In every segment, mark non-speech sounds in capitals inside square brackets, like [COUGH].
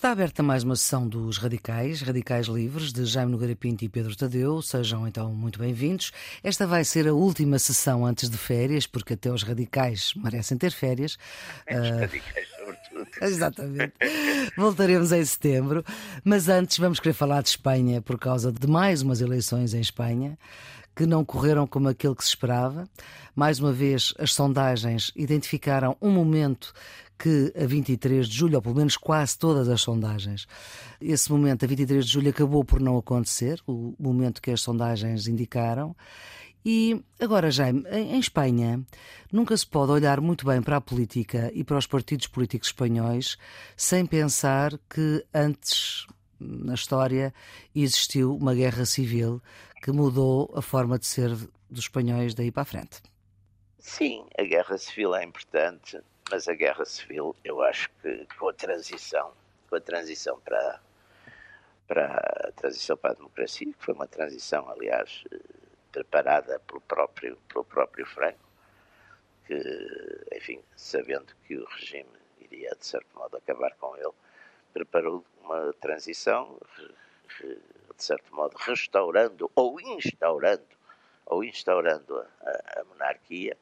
Está aberta mais uma sessão dos Radicais, Radicais Livres, de Jaime Nogueira Pinto e Pedro Tadeu. Sejam então muito bem-vindos. Esta vai ser a última sessão antes de férias, porque até os radicais merecem ter férias. Os uh... radicais, sobretudo. [LAUGHS] Exatamente. Voltaremos em setembro. Mas antes vamos querer falar de Espanha por causa de mais umas eleições em Espanha que não correram como aquilo que se esperava. Mais uma vez, as sondagens identificaram um momento que a 23 de julho, ou pelo menos quase todas as sondagens, esse momento, a 23 de julho, acabou por não acontecer, o momento que as sondagens indicaram. E agora, Jaime, em Espanha, nunca se pode olhar muito bem para a política e para os partidos políticos espanhóis sem pensar que antes, na história, existiu uma guerra civil que mudou a forma de ser dos espanhóis daí para a frente. Sim, a guerra civil é importante, mas a guerra civil, eu acho que com a transição, com a transição para, para a transição para a democracia, que foi uma transição, aliás, preparada pelo próprio, pelo próprio Franco, que, enfim, sabendo que o regime iria, de certo modo, acabar com ele, preparou uma transição, de certo modo, restaurando ou instaurando, ou instaurando a, a monarquia,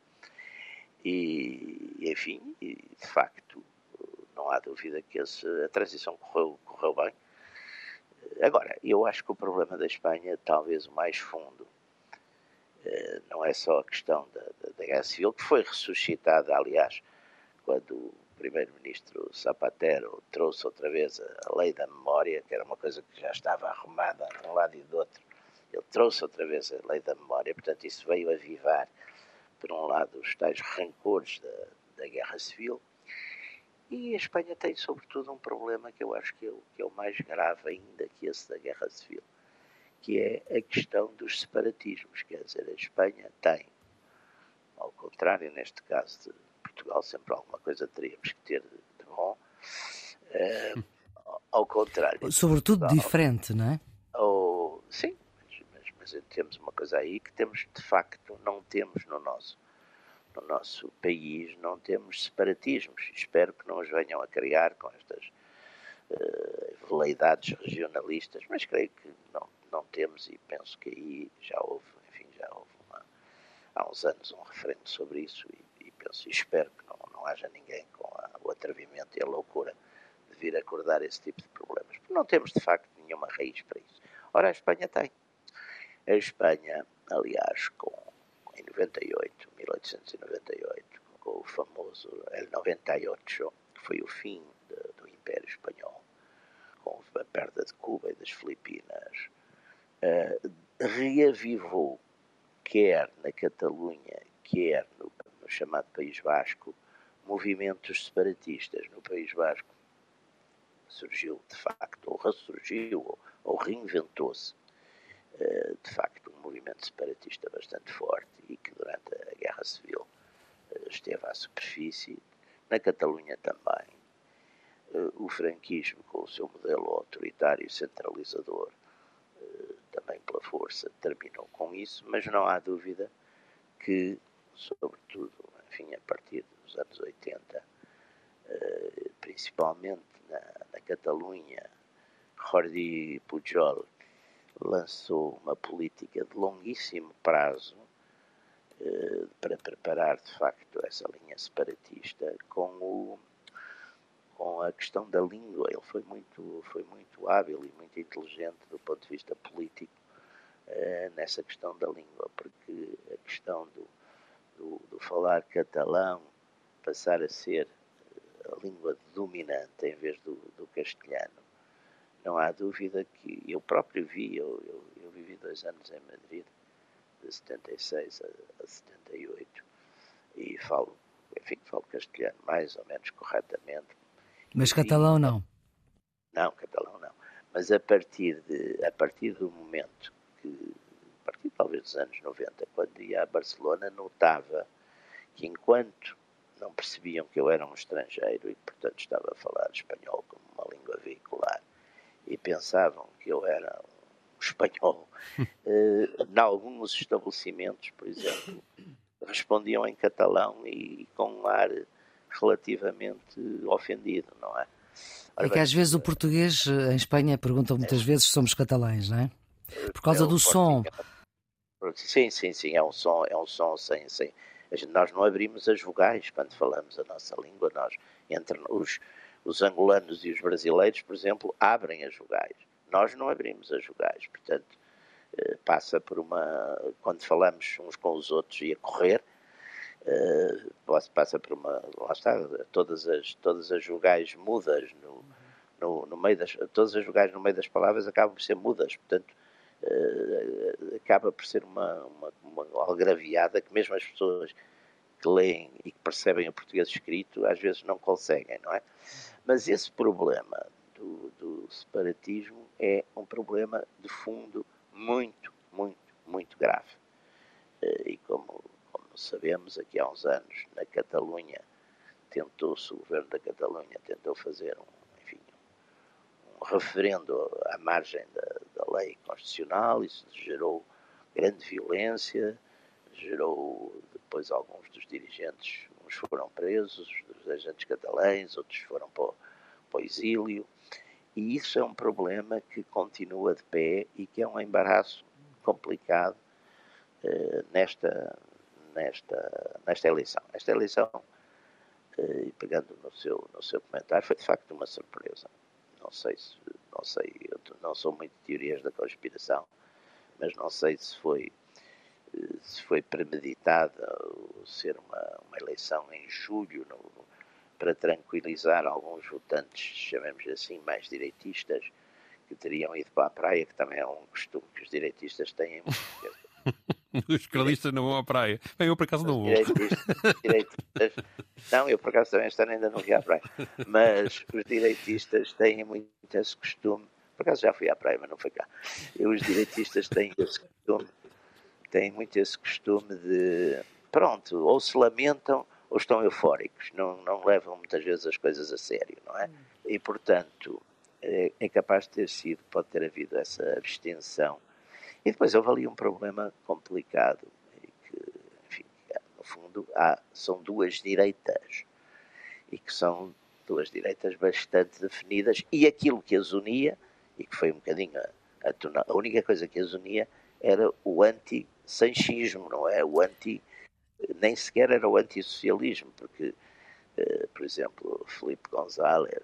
e, enfim, de facto, não há dúvida que esse, a transição correu, correu bem. Agora, eu acho que o problema da Espanha, talvez o mais fundo, eh, não é só a questão da, da, da guerra civil, que foi ressuscitada, aliás, quando o primeiro-ministro Zapatero trouxe outra vez a, lei da memória, que era uma coisa que já estava arrumada de um lado e do outro. Ele trouxe outra vez a lei da memória, portanto, isso veio avivar por um lado, os tais rancores da, da guerra civil, e a Espanha tem, sobretudo, um problema que eu acho que é, o, que é o mais grave ainda que esse da guerra civil, que é a questão dos separatismos. Quer dizer, a Espanha tem, ao contrário, neste caso de Portugal, sempre alguma coisa teríamos que ter de bom. Uh, [LAUGHS] ao contrário. Sobretudo Portugal, diferente, não é? Ou, sim, temos uma coisa aí que temos, de facto, não temos no nosso, no nosso país, não temos separatismos. Espero que não os venham a criar com estas uh, veleidades regionalistas, mas creio que não, não temos e penso que aí já houve, enfim, já houve uma, há uns anos um referendo sobre isso e, e penso e espero que não, não haja ninguém com a, o atrevimento e a loucura de vir acordar esse tipo de problemas, porque não temos de facto nenhuma raiz para isso. Ora, a Espanha tem. A Espanha, aliás, com, em 98, 1898, com o famoso El 98, que foi o fim de, do Império Espanhol, com a perda de Cuba e das Filipinas, uh, reavivou, quer na Catalunha, quer no, no chamado País Vasco, movimentos separatistas no País Vasco. Surgiu, de facto, ou ressurgiu, ou, ou reinventou-se de facto, um movimento separatista bastante forte e que durante a Guerra Civil eh, esteve à superfície. Na Catalunha também. Eh, o franquismo, com o seu modelo autoritário centralizador, também pela força, terminou com isso, mas não há dúvida que, sobretudo, enfim, a partir dos anos 80, principalmente na, na Catalunha, Jordi Pujol lançou uma política de longuíssimo prazo eh, para preparar de facto essa linha separatista com o com a questão da língua. Ele foi muito foi muito hábil e muito inteligente do ponto de vista político eh, nessa questão da língua porque a questão do, do, do falar catalão passar a ser a língua dominante em vez do, do castelhano não há dúvida que eu próprio vi, eu, eu, eu vivi dois anos em Madrid, de 76 a, a 78, e falo, enfim, falo castelhano mais ou menos corretamente. Mas catalão não? Não, catalão não. Mas a partir, de, a partir do momento que, a partir talvez dos anos 90, quando ia a Barcelona, notava que enquanto não percebiam que eu era um estrangeiro e, portanto, estava a falar espanhol como uma língua vehicular, e pensavam que eu era um espanhol, uh, [LAUGHS] em alguns estabelecimentos, por exemplo, respondiam em catalão e com um ar relativamente ofendido, não é? Ora, é que às vezes o português em Espanha pergunta muitas é. vezes se somos catalães, não é? Por causa é do som. Sim, sim, sim, é um som, é um som sem, sem. Nós não abrimos as vogais quando falamos a nossa língua, nós, entre os, os angolanos e os brasileiros, por exemplo, abrem as vogais. Nós não abrimos as vogais, portanto, eh, passa por uma. Quando falamos uns com os outros e a correr, eh, passa por uma. Lá está, todas as, todas as vogais mudas no, no, no meio das. Todas as vogais no meio das palavras acabam por ser mudas, portanto uh, acaba por ser uma, uma, uma algraviada que mesmo as pessoas que leem e que percebem o português escrito às vezes não conseguem, não é? Mas esse problema do, do separatismo é um problema de fundo muito, muito, muito grave. Uh, e como, como sabemos, aqui há uns anos, na Catalunha, tentou-se, o governo da Catalunha tentou fazer um referendo à margem da, da lei constitucional, isso gerou grande violência, gerou depois alguns dos dirigentes, uns foram presos, dos agentes catalães, outros foram para o, para o exílio, e isso é um problema que continua de pé e que é um embaraço complicado eh, nesta, nesta, nesta eleição. Esta eleição, eh, pegando no seu, no seu comentário, foi de facto uma surpresa não sei se, não sei, eu não sou muito de teorias da conspiração, mas não sei se foi se foi premeditada ser uma, uma eleição em julho no, para tranquilizar alguns votantes, chamemos assim, mais direitistas, que teriam ido para a praia, que também é um costume que os direitistas têm. [LAUGHS] Os esquerdistas não vão à praia. Bem, eu por acaso não vou. Direitistas, não, eu por acaso também ano ainda não fui à praia. Mas os direitistas têm muito esse costume. Por acaso já fui à praia, mas não foi cá. E os direitistas têm esse costume, têm muito esse costume de. Pronto, ou se lamentam ou estão eufóricos. Não, não levam muitas vezes as coisas a sério, não é? E portanto, é, é capaz de ter sido, pode ter havido essa abstenção e depois houve ali um problema complicado, que, enfim, no fundo, há, são duas direitas, e que são duas direitas bastante definidas, e aquilo que as unia, e que foi um bocadinho a, a, a única coisa que as unia era o anti-sanchismo, não é? O anti. Nem sequer era o antissocialismo, porque, uh, por exemplo, Felipe González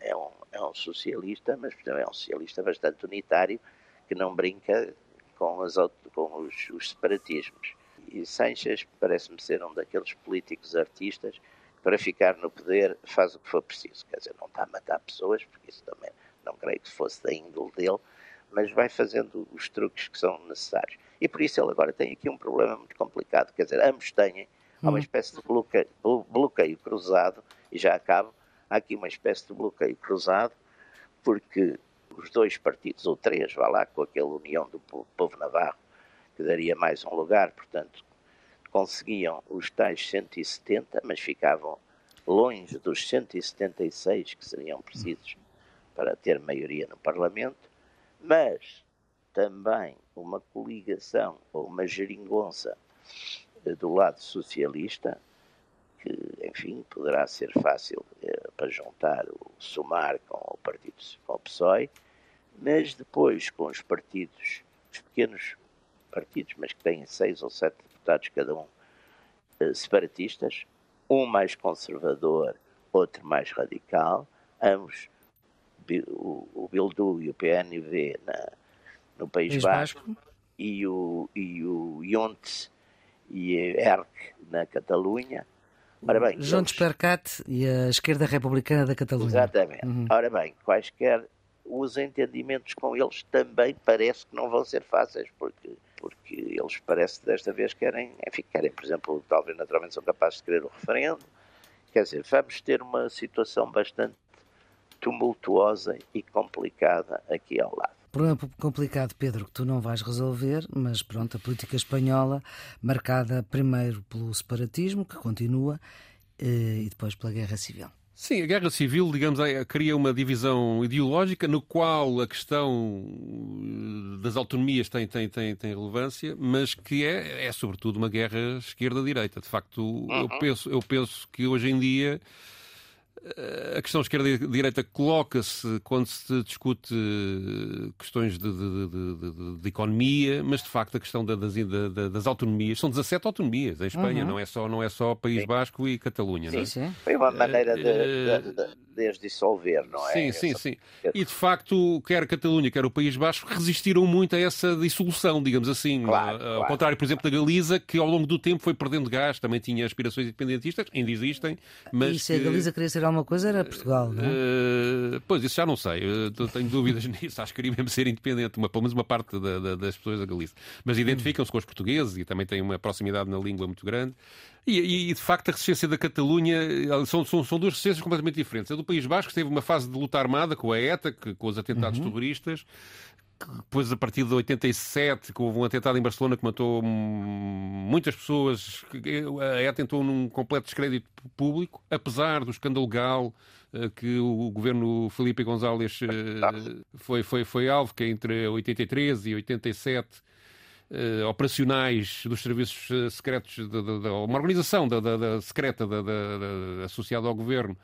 é um, é um socialista, mas também é um socialista bastante unitário, que não brinca com, as, com os, os separatismos. E Sanches parece-me ser um daqueles políticos artistas que, para ficar no poder, faz o que for preciso. Quer dizer, não está a matar pessoas, porque isso também não creio que fosse da índole dele, mas vai fazendo os truques que são necessários. E por isso ele agora tem aqui um problema muito complicado. Quer dizer, ambos têm uma hum. espécie de bloqueio, bloqueio cruzado, e já acabo, há aqui uma espécie de bloqueio cruzado, porque os dois partidos, ou três, vá lá, com aquela união do povo navarro, que daria mais um lugar, portanto, conseguiam os tais 170, mas ficavam longe dos 176 que seriam precisos para ter maioria no Parlamento, mas também uma coligação ou uma geringonça do lado socialista, que, enfim, poderá ser fácil eh, para juntar, o somar com o Partido com o PSOE, mas depois com os partidos, os pequenos partidos, mas que têm seis ou sete deputados cada um, eh, separatistas, um mais conservador, outro mais radical, ambos, o, o Bildu e o PNV na, no País Basco, e o, e o Junts e ERC na Catalunha. Ora bem, Juntos eles... per Cat e a Esquerda Republicana da Catalunha. Exatamente. Uhum. Ora bem, quaisquer os entendimentos com eles também parece que não vão ser fáceis, porque, porque eles parece que desta vez querem, enfim, querem, por exemplo, talvez naturalmente são capazes de querer o referendo. Quer dizer, vamos ter uma situação bastante tumultuosa e complicada aqui ao lado. Problema complicado, Pedro, que tu não vais resolver, mas pronto, a política espanhola, marcada primeiro pelo separatismo, que continua, eh, e depois pela guerra civil. Sim, a guerra civil, digamos, é, cria uma divisão ideológica no qual a questão eh, das autonomias tem, tem, tem, tem relevância, mas que é, é sobretudo uma guerra esquerda-direita. De facto, uhum. eu, penso, eu penso que hoje em dia a questão esquerda-direita coloca-se quando se discute questões de, de, de, de, economia, mas de facto a questão das, das autonomias, são 17 autonomias em Espanha, uhum. não, é só, não é só País Basco e Catalunha. Sim, não é? sim. Foi uma maneira de, de, as dissolver, não é? Sim, sim, sim. E de facto, quer Catalunha, quer o País Basco resistiram muito a essa dissolução, digamos assim. Claro, ao claro. contrário, por exemplo, da Galiza, que ao longo do tempo foi perdendo gás, também tinha aspirações independentistas, ainda existem, mas. E se que... a Galiza queria ser alguma coisa, era Portugal, não é? Uh, pois, isso já não sei. Eu tenho dúvidas [LAUGHS] nisso. Acho que queria mesmo ser independente, uma, pelo menos uma parte da, da, das pessoas da Galiza. Mas identificam-se com os portugueses e também têm uma proximidade na língua muito grande. E, e, de facto a resistência da Catalunha são, são, são, duas resistências completamente diferentes. A do País Basco teve uma fase de luta armada com a ETA, que, com os atentados uhum. terroristas. Depois, a partir de 87, que houve um atentado em Barcelona que matou muitas pessoas, a ETA entrou num completo descrédito público, apesar do escândalo legal eh, que o governo Felipe González eh, foi, foi, foi alvo, que é entre 83 e 87 uh, operacionais dos serviços eh, secretos, de, de, de, uma organização da, da, da secreta associada ao governo,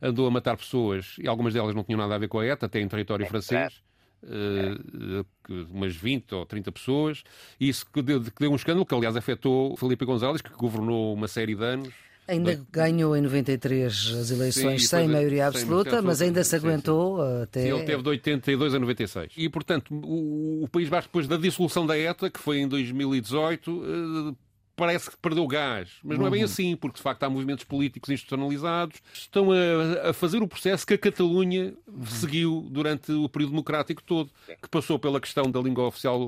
andou a matar pessoas e algumas delas não tinham nada a ver com a ETA, até em território é francês. Uh, umas 20 ou 30 pessoas, e isso que deu, que deu um escândalo que, aliás, afetou Felipe González, que governou uma série de anos. Ainda ganhou em 93 as eleições sim, sem maioria absoluta, sem mas ainda se aguentou sim, até. Sim, ele teve de 82 a 96. E, portanto, o, o País Basco, depois da dissolução da ETA, que foi em 2018, eh, parece que perdeu gás, mas não é bem uhum. assim, porque de facto há movimentos políticos institucionalizados, estão a, a fazer o processo que a Catalunha uhum. seguiu durante o período democrático todo, que passou pela questão da língua oficial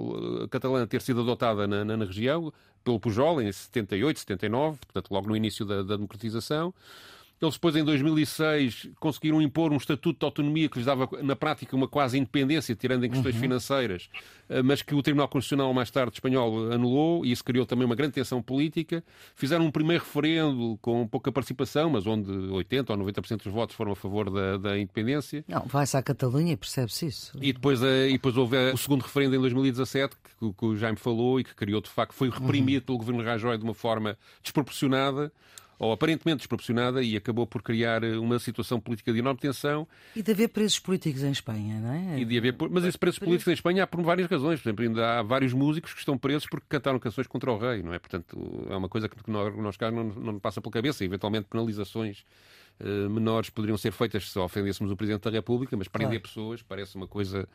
eh, catalã ter sido adotada na, na, na região, pelo Pujol em 78, 79, portanto logo no início da, da democratização. Eles depois, em 2006, conseguiram impor um estatuto de autonomia que lhes dava, na prática, uma quase independência, tirando em questões uhum. financeiras, eh, mas que o Tribunal Constitucional, mais tarde, espanhol, anulou, e isso criou também uma grande tensão política. Fizeram um primeiro referendo com pouca participação, mas onde 80% ou 90% dos votos foram a favor da, da independência. Não, vai-se à Catalunha e percebe-se isso. E depois, eh, e depois houve o segundo referendo em 2017, que, que o Jaime falou, e que criou, de facto, foi reprimido uhum. pelo governo Rajoy de uma forma desproporcionada ou aparentemente desproporcionada e acabou por criar eh, uma situação política de enorme tensão. E de haver presos políticos em Espanha, não é? E de haver, mas esses presos políticos em Espanha há por várias razões. Por exemplo, ainda há vários músicos que estão presos porque cantaram canções contra o rei, não é? Portanto, é uma coisa que nós, nós cá não, não passa pela cabeça. Eventualmente penalizações Uh, menores poderiam ser feitas se ofendêssemos o Presidente da República, mas prender claro. pessoas parece uma coisa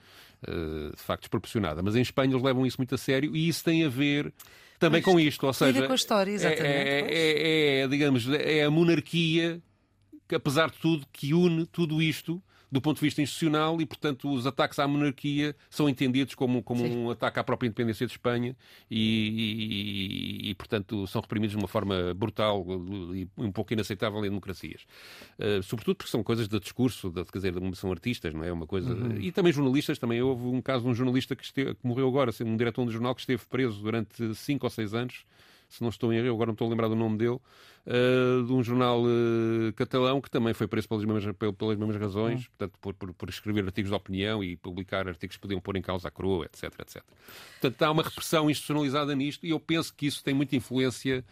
uh, de facto desproporcionada. Mas em Espanha eles levam isso muito a sério e isso tem a ver também com isto. Ou seja, com a história, exatamente. É, é, é, digamos, é a monarquia que, apesar de tudo, que une tudo isto do ponto de vista institucional e, portanto, os ataques à monarquia são entendidos como, como um ataque à própria independência de Espanha e, e, e, portanto, são reprimidos de uma forma brutal e um pouco inaceitável em democracias. Uh, sobretudo porque são coisas de discurso, de, quer dizer, são artistas, não é? Uma coisa... Uhum. E também jornalistas, também houve um caso de um jornalista que, esteve, que morreu agora, um diretor de um jornal que esteve preso durante cinco ou seis anos se não estou em erro, agora não estou a lembrar do nome dele, uh, de um jornal uh, catalão que também foi preso pelas mesmas, pelas mesmas razões, uhum. portanto, por, por, por, escrever artigos de opinião e publicar artigos que podiam pôr em causa a coroa, etc, etc. Portanto, há uma repressão institucionalizada nisto e eu penso que isso tem muita influência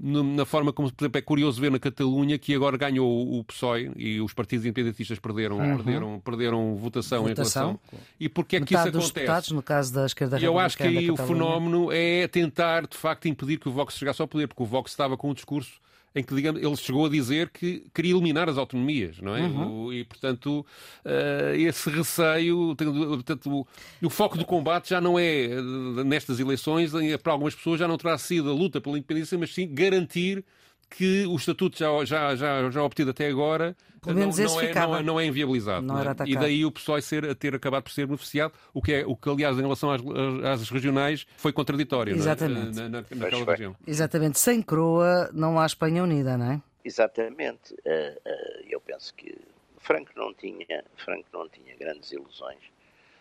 na forma como, por exemplo, é curioso ver na Catalunha que agora ganhou o PSOE e os partidos independentistas perderam, uhum. perderam, perderam votação, votação, em relação. E porquê é que isso acontece? Deputados, no caso da esquerda Eu acho que aí o fenómeno é tentar, de facto, impedir que o Vox chegasse ao poder, porque o Vox estava com um discurso em que, digamos, ele chegou a dizer que queria eliminar as autonomias, não é? Uhum. E, portanto, uh, esse receio, portanto, o, o, foco do combate já não é, eh, nestas eleições, para algumas pessoas já não terá sido a luta pela independência, mas sim garantir que o estatuto já, já, já, já obtido até agora não, não, é, não, é, não, é, inviabilizado. Não é? E daí o PSOE ser, ter acabado por ser beneficiado, o que, é, o que aliás, em relação às, às regionais, foi contraditório Exatamente. Na, na, naquela região. Exatamente. Sem Croa não há Espanha unida, não é? Exatamente. Uh, uh, eu penso que Franco não tinha, Franco não tinha grandes ilusões,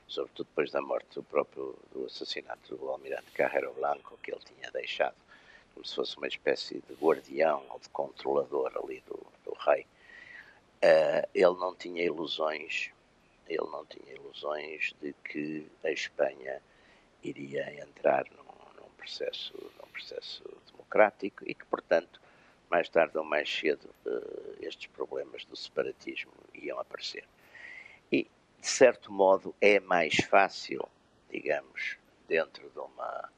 sobretudo depois da morte do próprio do assassinato do almirante Carrero Blanco, que ele tinha deixado como se fosse uma espécie de guardião ou de controlador ali do, do rei, uh, ele não tinha ilusões, ele não tinha ilusões de que a Espanha iria entrar num, num processo, num processo democrático e que, portanto, mais tarde ou mais cedo, uh, estes problemas do separatismo iam aparecer. E, de certo modo, é mais fácil, digamos, dentro de, uma, um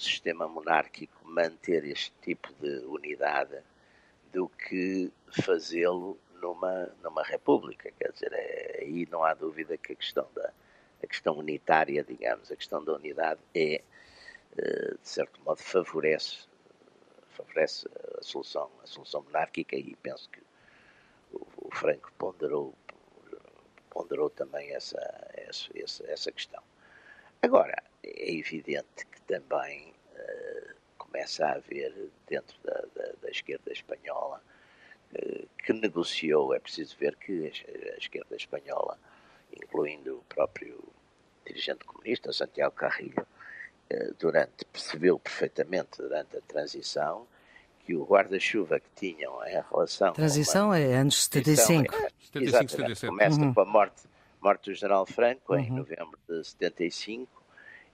sistema monárquico, manter este tipo de unidade do que fazê-lo numa, numa república. Quer dizer, é, aí não há dúvida que a questão da a questão unitária, digamos, a questão da unidade é, eh, de certo modo, favorece, favorece a solução, a solução monárquica e penso que o, o Franco ponderou, ponderou também essa, essa, essa questão. Agora, é evidente que também uh, começa a haver dentro da, da, da esquerda espanhola uh, que negociou, é preciso ver que a, esquerda espanhola incluindo o próprio dirigente comunista, Santiago Carrillo, eh, durante, percebeu perfeitamente durante a transição que o guarda-chuva que tinham em relação. Transição é anos 75. É, 75, 77. Começa uhum. com a morte, morte do general Franco em uhum. novembro de 75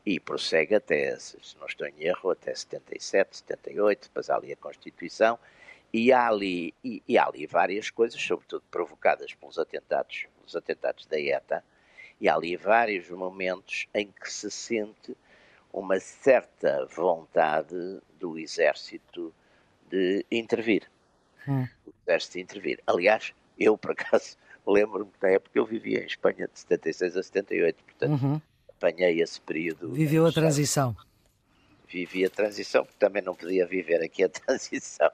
e prossegue até, se não estou em erro, até 77, 78, depois há ali a Constituição e há ali, e, e há ali várias coisas, sobretudo provocadas pelos atentados, pelos atentados da ETA, e há ali vários momentos em que se sente uma certa vontade do exército de intervir. Hum. O exército de intervir. Aliás, eu, por acaso, [LAUGHS] lembro-me da época eu vivia em Espanha de 76 a 78, portanto, uhum. Apanhei esse período. Viveu a transição. Vivi a transição, porque também não podia viver aqui a [LAUGHS] transição,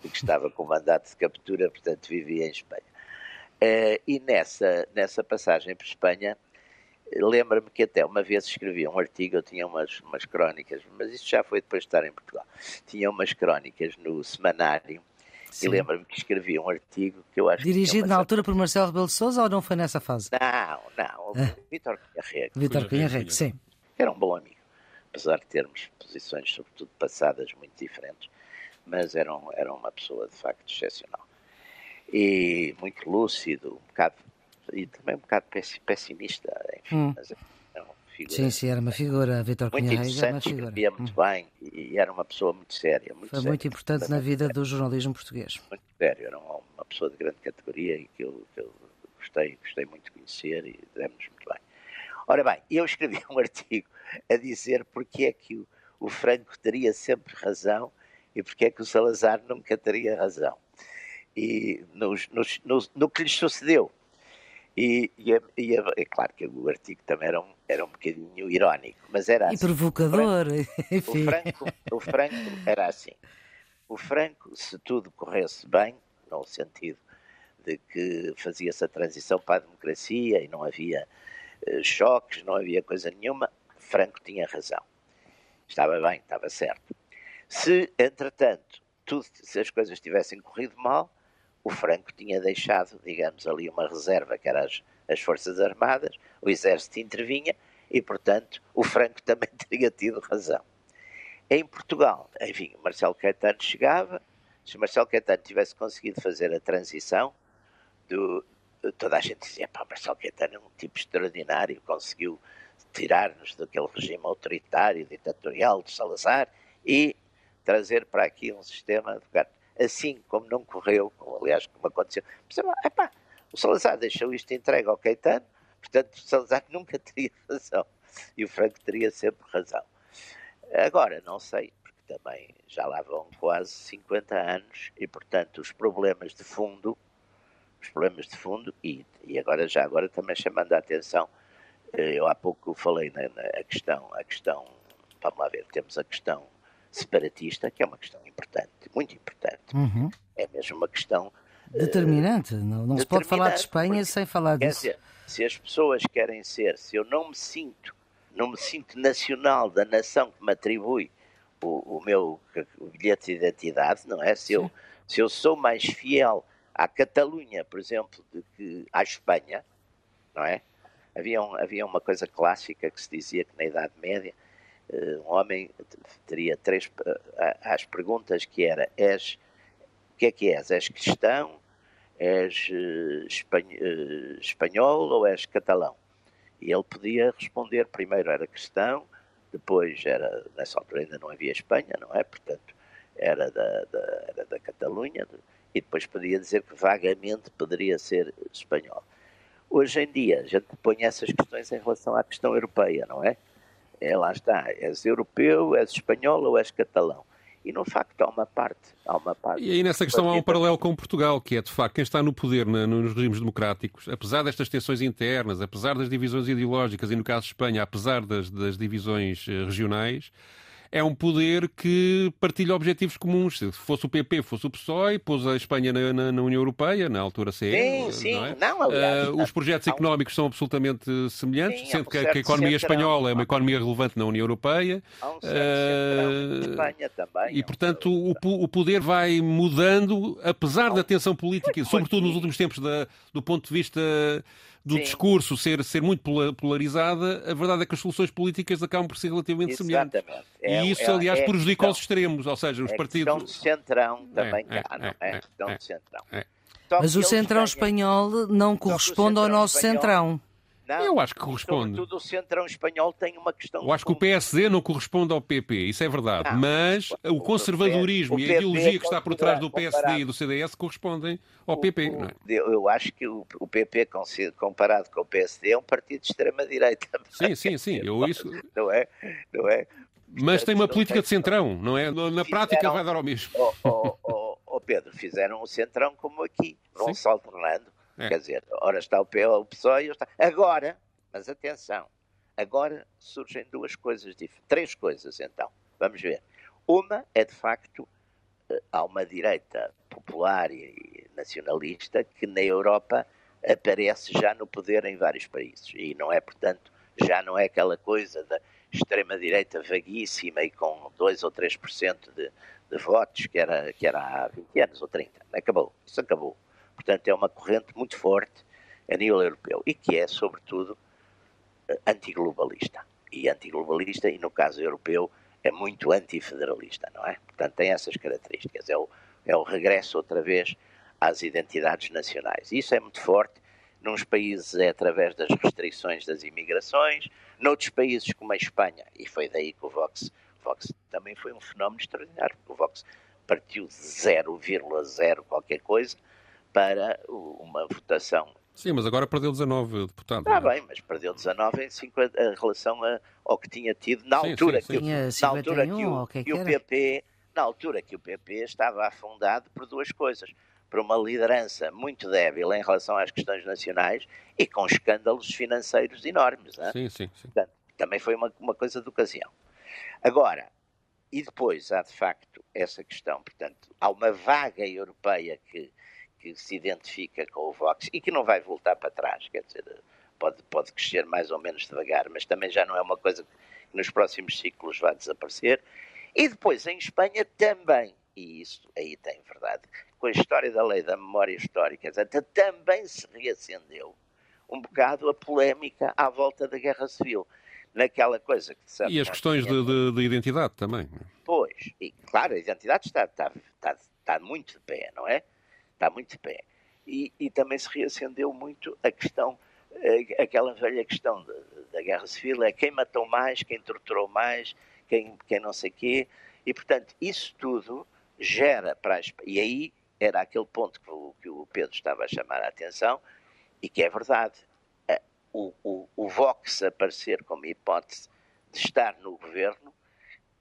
porque estava com mandato de captura, portanto, vivia em Espanha. Uh, e nessa, nessa passagem por Espanha, lembra-me que até uma vez escrevi um artigo, eu tinha umas, umas crónicas, mas isso já foi depois de estar em Portugal. Tinha umas crónicas no semanário Sim. e lembra-me que escrevi um artigo que eu acho Dirigido na altura por Marcelo Rebelo de Sousa ou não foi nessa fase? Não, não, ah. Vítor Cunha. Vítor Cunha Rego, sim. Era um bom amigo, apesar de termos posições, sobretudo passadas, muito diferentes, mas era, um, era uma pessoa de facto excepcional e muito lúcido, um bocado, e também um bocado pessimista, enfim, hum. mas é figura. Sim, sim, era uma figura, Vitor Cunha Reis era uma figura. escrevia muito hum. bem e era uma pessoa muito séria. Muito Foi séria, muito importante na vida do jornalismo português. Muito sério, era uma, uma pessoa de grande categoria e que eu, que eu gostei, gostei muito de conhecer e demos muito bem. Ora bem, eu escrevi um [LAUGHS] artigo a dizer porque é que o, o Franco teria sempre razão e porque é que o Salazar nunca teria razão e nos, nos, no, no que lhes sucedeu. E, e, é, e é, é, claro que o artigo também era um, era um bocadinho irónico, mas era assim. E provocador, o Franco, [LAUGHS] o Franco, o Franco era assim. O Franco, se tudo corresse bem, no sentido de que fazia-se a transição para a democracia e não havia uh, choques, não havia coisa nenhuma, Franco tinha razão. Estava bem, estava certo. Se, entretanto, tudo, se as coisas tivessem corrido mal, o Franco tinha deixado, digamos, ali uma reserva, que eram as, as Forças Armadas, o Exército intervinha e, portanto, o Franco [LAUGHS] também teria tido razão. Em Portugal, enfim, Marcelo Caetano chegava, se Marcelo Caetano tivesse conseguido fazer a transição, do, toda a gente dizia, pá, Marcelo Caetano é um tipo extraordinário, conseguiu tirar-nos daquele regime autoritário, ditatorial de Salazar e trazer para aqui um sistema de assim como não correu, aliás, como aconteceu. Pensava, epá, o Salazar deixou isto entregue ao Caetano, portanto, o Salazar [LAUGHS] nunca teria razão e o Franco teria sempre razão. Agora, não sei, porque também já lá vão quase 50 anos e, portanto, os problemas de fundo, os problemas de fundo, e, e agora já agora também chamando a atenção, eh, eu há pouco falei na, na questão, a questão, vamos lá ver, temos a questão separatista, que é uma questão importante, muito importante. Uhum. É mesmo uma questão eh, determinante. Uh, não, não se pode falar de Espanha sem falar disso. Dizer, se as pessoas querem ser, se eu não me sinto, não me sinto nacional da nação que me atribui o, o meu o bilhete de identidade, não é? Se eu, se eu sou mais fiel à Catalunha, por exemplo, do que à Espanha, não é? Havia, um, havia uma coisa clássica que se dizia que na Idade Média um homem teria três as eh, perguntas que era és o que é que és? És cristão? És eh, espanhol ou és catalão? E ele podia responder, primeiro era cristão, depois era, nessa altura ainda não havia Espanha, não é? Portanto, era da, da, era da Catalunha, e depois podia dizer que vagamente poderia ser espanhol. Hoje em dia, a gente põe essas questões em relação à questão europeia, não é? É lá está, és europeu, és espanhol ou és catalão? E, no facto, há uma parte. Há uma parte e aí, nessa questão, há um paralelo com Portugal, que é, de facto, quem está no poder na, nos regimes democráticos, apesar destas tensões internas, apesar das divisões ideológicas, e no caso de Espanha, apesar das, das divisões eh, regionais, é um poder que partilha objetivos comuns. Se fosse o PP, fosse o PSOE, pôs a Espanha na, na, na União Europeia, na altura CE. Sim, sim. Não, é? não aliás, uh, os projetos económicos são absolutamente semelhantes, sim, sendo que, que, a economia espanhola é uma economia relevante na União Europeia. Há um uh, Espanha também. E, portanto, o, o poder vai mudando, apesar da tensão política, sobretudo nos últimos tempos, da, do ponto de vista do Sim. discurso ser, ser muito polarizada, a verdade é que as soluções políticas acabam por ser relativamente Exatamente. semelhantes. É, e isso, é, aliás, é prejudica questão, os extremos, ou seja, os é partidos. Questão de centrão também é, cá, não é? questão de centrão. Mas o centrão espanhol não corresponde ao nosso espanhol... centrão. Não, eu acho que corresponde. Sobretudo o centrão espanhol tem uma questão. Eu acho que o PSD não corresponde ao PP, isso é verdade. Não, mas o, o conservadorismo o e a ideologia que está por trás do PSD comparado. e do CDS correspondem ao o, PP. É? Eu acho que o, PP, comparado com o PSD, é um partido de extrema-direita. Sim, sim, sim. Eu, isso... Não é? Não é? Mas tem uma política de centrão, não é? Na prática vai dar ao mesmo. Oh, oh, oh, oh Pedro, fizeram o centrão como aqui, não se alternando é. Quer dizer, ora está o PSOE está... Agora, mas atenção, agora surgem duas coisas diferentes. Três coisas, então. Vamos ver. Uma é, de facto, eh, há uma direita popular e nacionalista que na Europa aparece já no poder em vários países. E não é, portanto, já não é aquela coisa da extrema-direita vaguíssima e com 2 ou 3% de, de votos que era, que era há 20 anos ou 30. Acabou. Isso acabou. Portanto, é uma corrente muito forte a nível europeu e que é, sobretudo, eh, antiglobalista. E antiglobalista, e no caso europeu, é muito antifederalista, não é? Portanto, tem essas características. É o, é o regresso outra vez às identidades nacionais. Isso é muito forte. Nos países é através das restrições das imigrações, noutros países como a Espanha, e foi daí que o Vox, Vox também foi um fenómeno extraordinário, porque o Vox partiu de 0,0 qualquer coisa para uma votação. Sim, mas agora perdeu 19 deputados. Está bem, mas perdeu 19 em, 50, em relação a, ao que tinha tido na sim, altura, sim, sim. Que, na altura que o, que, que o PP, na altura que o PP estava afundado por duas coisas por uma liderança muito débil em relação às questões nacionais e com escândalos financeiros enormes. É? Sim, sim, sim. Portanto, também foi uma, uma coisa de ocasião. Agora, e depois há de facto essa questão, portanto, há uma vaga europeia que que se identifica com o Vox e que não vai voltar para trás, quer dizer, pode, pode crescer mais ou menos devagar, mas também já não é uma coisa que nos próximos ciclos vai desaparecer. E depois, em Espanha também, e isso aí tem verdade, com a história da lei da memória histórica, também se reacendeu um bocado a polémica à volta da Guerra Civil. Naquela coisa que sabe, E as questões de, de, de, identidade também. Pois, e claro, a identidade está, está, está, está muito de pé, não é? Está muito de pé. E, e também se reacendeu muito a questão, eh, aquela velha questão de, da guerra civil, é quem matou mais, quem torturou mais, quem, quem não sei quê. E, portanto, isso tudo gera para a E aí era aquele ponto que o, que o Pedro estava a chamar a atenção, e que é verdade. O, o, o Vox aparecer como hipótese de estar no governo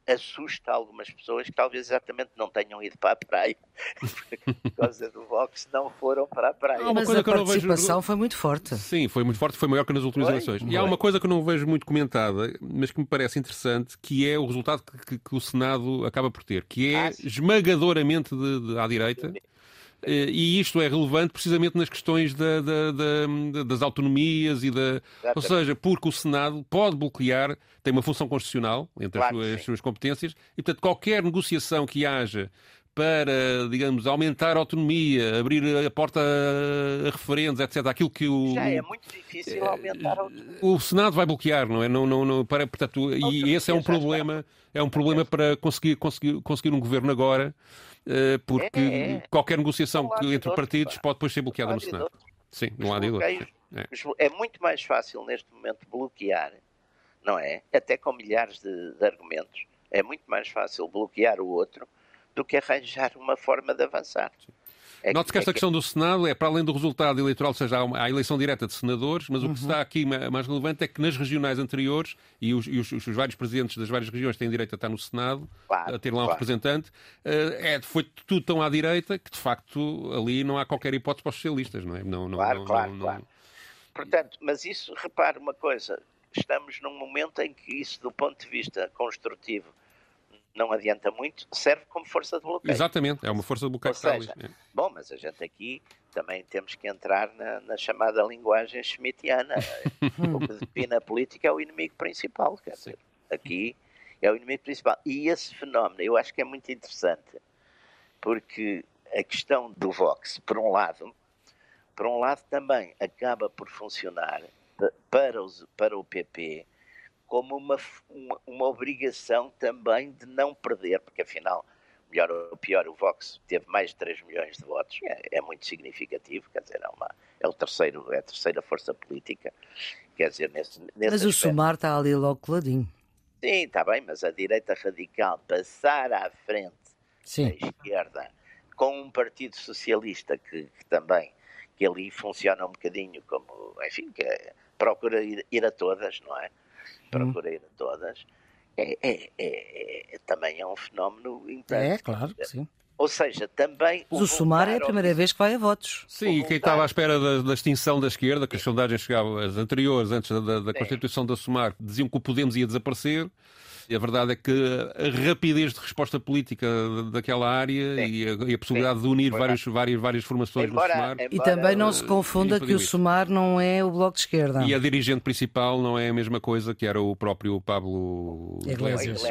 assusta algumas pessoas que talvez exatamente não tenham ido para a praia por causa do Vox não foram para a praia. Ah, mas a participação vejo... foi muito forte. Sim, foi muito forte, foi maior que nas últimas foi? eleições. Foi. E há uma coisa que eu não vejo muito comentada, mas que me parece interessante, que é o resultado que, que, que o Senado acaba por ter, que é ah, esmagadoramente de, de, à direita. Eh, e isto é relevante precisamente nas questões da, da, da, das autonomias e da. Exatamente. Ou seja, porque o Senado pode bloquear, tem uma função constitucional entre claro, as, suas, as suas competências, e portanto qualquer negociação que haja para, digamos, aumentar a autonomia, abrir a porta a referendos, etc. Aquilo que o. Já é muito difícil aumentar a autonomia. O Senado vai bloquear, não é? Não, não, não, para, portanto, e esse é um problema, é um problema para conseguir, conseguir, conseguir um governo agora eh, porque é, é. qualquer negociação que, entre partidos pá. pode depois ser bloqueada no Senado. Sim, não há de É. é muito mais fácil neste momento bloquear, não é? Até com milhares de, de argumentos. É muito mais fácil bloquear o outro do que arranjar uma forma de avançar. É Note que esta é questão do Senado é para além do resultado eleitoral, ou seja, há a eleição direta de senadores, mas uhum. o que está aqui mais relevante é que nas regionais anteriores, e os, e os, os vários presidentes das várias regiões têm direito a estar no Senado, claro, a ter lá um claro. representante, eh, é, foi tudo tão à direita que, de facto, ali não há qualquer hipótese para os socialistas, não é? Não, não, claro, não, claro, claro. Portanto, mas isso, repare uma coisa, estamos num momento em que isso, do ponto de vista construtivo, não adianta muito, serve como força de bloqueio. Exatamente, é uma força de bloqueio. Ou seja, é. bom, mas a gente aqui também temos que entrar na, na chamada linguagem schmittiana. [LAUGHS] o que define a política é o inimigo principal, quer dizer, aqui é o inimigo principal. E esse fenómeno eu acho que é muito interessante, porque a questão do Vox, por um lado, por um lado também acaba por funcionar para, os, para o PP como uma, uma, uma, obrigação também de não perder, porque afinal, melhor ou pior, o Vox teve mais de 3 milhões de votos, é, é muito significativo, quer dizer, é, uma, é, o terceiro, é a terceira força política, quer dizer, nesse, nesse Mas aspecto, o Sumar está ali logo coladinho. Sim, está bem, mas a direita radical passar à frente Sim. da esquerda com um partido socialista que, que, também, que ali funciona um bocadinho como, enfim, que é, procura ir, ir a todas, não é? Procurei hum. todas, é, é, é, é, também é um fenómeno importante. É, claro que sim. Ou seja, também. o, o Sumar é a primeira vez que vai a votos. Sim, e quem estava à espera da, da, extinção da esquerda, que as sondagens chegavam, as anteriores, antes da, da constituição da Sumar, diziam que o Podemos ia desaparecer. E a verdade é que a rapidez de resposta política daquela área e a, e a, possibilidade Sim. de unir várias, várias, várias formações embora, no SUMAR. Embora, e também não se confunda que o SUMAR não é o Bloco de Esquerda. E a dirigente principal não é a mesma coisa que era o próprio Pablo Iglesias.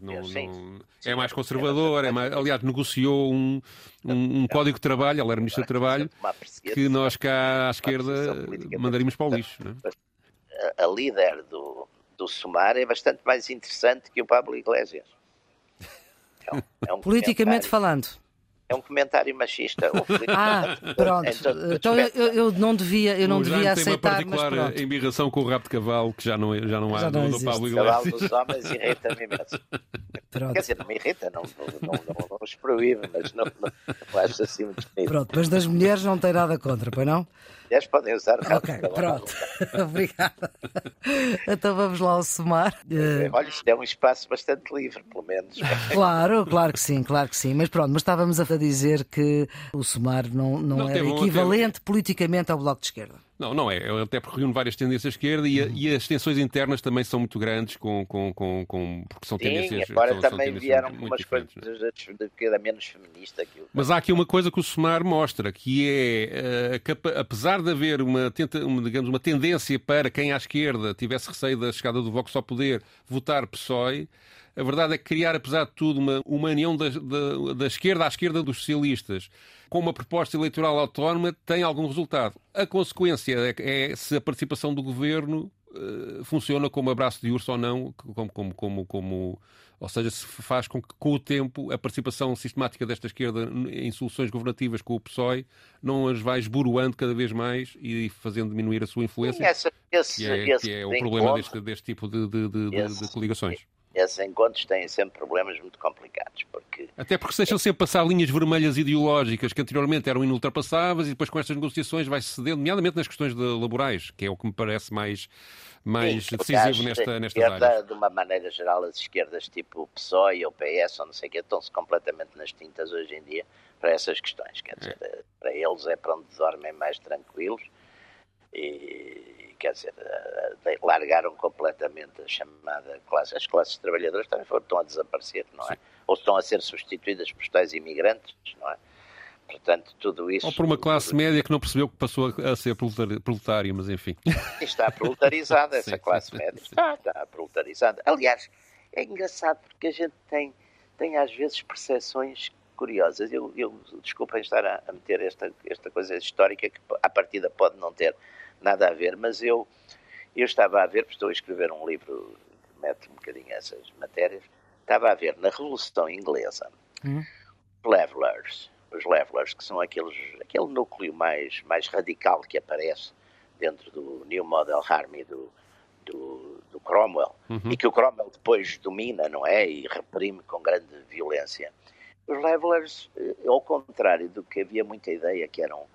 Não, não, é mais conservador, é mais, aliás, negociou um, um, um código de trabalho, ela era ministra do Trabalho, que nós cá à esquerda mandaríamos para o lixo. A líder do, do Sumar é bastante mais interessante que o Pablo Iglesias. É um, é um Politicamente falando. É um comentário machista. Ah, pronto. Então eu, eu, não devia, eu não devia aceitar. Tem uma particular embirração com o rabo de cavalo que já não, já não há já não do Pablo Iglesias. O cavalo dos homens irrita-me imenso. Pronto. Quer dizer, não me irrita, não, não, não, não, os proíbe, mas não, não, não acho assim muito bonito. Pronto, mas das mulheres não tem nada contra, pois não? mulheres podem usar Ok, pronto. [LAUGHS] Obrigada. Então vamos lá ao somar. Eh, olha, isto é um espaço bastante livre, pelo menos. Claro, claro que sim, claro que sim. Mas pronto, mas estávamos a dizer que o somar não, não, não é equivalente politicamente ao Bloco de Esquerda. Não, não é. Ele até porque reúne várias tendências à esquerda e, a, e, as tensões internas também são muito grandes, com, com, com, com porque são Sim, tendências. Agora são, também são vieram umas coisas é? que era menos feminista. Que. Mas há aqui uma coisa que o Somar mostra, que é uh, que, apesar de haver uma, tenta, uma, digamos, uma tendência para quem à esquerda tivesse receio da chegada do Vox ao poder votar PSOE, a verdade é que criar, apesar de tudo, uma, uma união da, da, da esquerda à esquerda dos socialistas com uma proposta eleitoral autónoma tem algum resultado. A consequência é, é se a participação do governo uh, funciona como abraço de urso ou não, como, como, como, como, ou seja, se faz com que, com o tempo, a participação sistemática desta esquerda em soluções governativas com o PSOE não as vai esburoando cada vez mais e fazendo diminuir a sua influência, Sim, essa, esse, que é, que é o problema deste, deste tipo de, de, de, esse, de coligações esses encontros têm sempre problemas muito complicados. Porque... Até porque se deixam sempre passar linhas vermelhas ideológicas que anteriormente eram inultrapassáveis e depois com estas negociações vai-se cedendo, nomeadamente nas questões de laborais, que é o que me parece mais, mais Sim, decisivo nesta, nesta área. De uma maneira geral, as esquerdas tipo o PSOE ou o PS ou não sei o quê estão-se completamente nas tintas hoje em dia para essas questões. Quer dizer, é. para eles é para onde dormem mais tranquilos e quer dizer, eh, largaram completamente a chamada classe. As classes trabalhadoras também foram, estão a desaparecer, não é? Sim. Ou estão a ser substituídas por tais imigrantes, não é? Portanto, tudo isso. Ou por uma classe tudo... média que não percebeu que passou a ser proletária, mas enfim. Está proletarizada, [LAUGHS] essa sim, classe sim, média. Está, está proletarizada. Aliás, é engraçado porque a gente tem, tem às vezes percepções curiosas. Eu, eu desculpem estar a, a meter esta, esta coisa histórica que à partida pode não ter nada a ver, mas eu, eu estava a ver, porque estou a escrever um livro que mete um bocadinho essas matérias, estava a ver na Revolução Inglesa, hum. Levelers, os Levelers, que são aqueles, aquele núcleo mais, mais radical que aparece dentro do New Model Army do, do, do Cromwell, uhum. e que o Cromwell depois domina, não é? E reprime com grande violência. os levelers, eh, ao contrário do que havia muita ideia que eram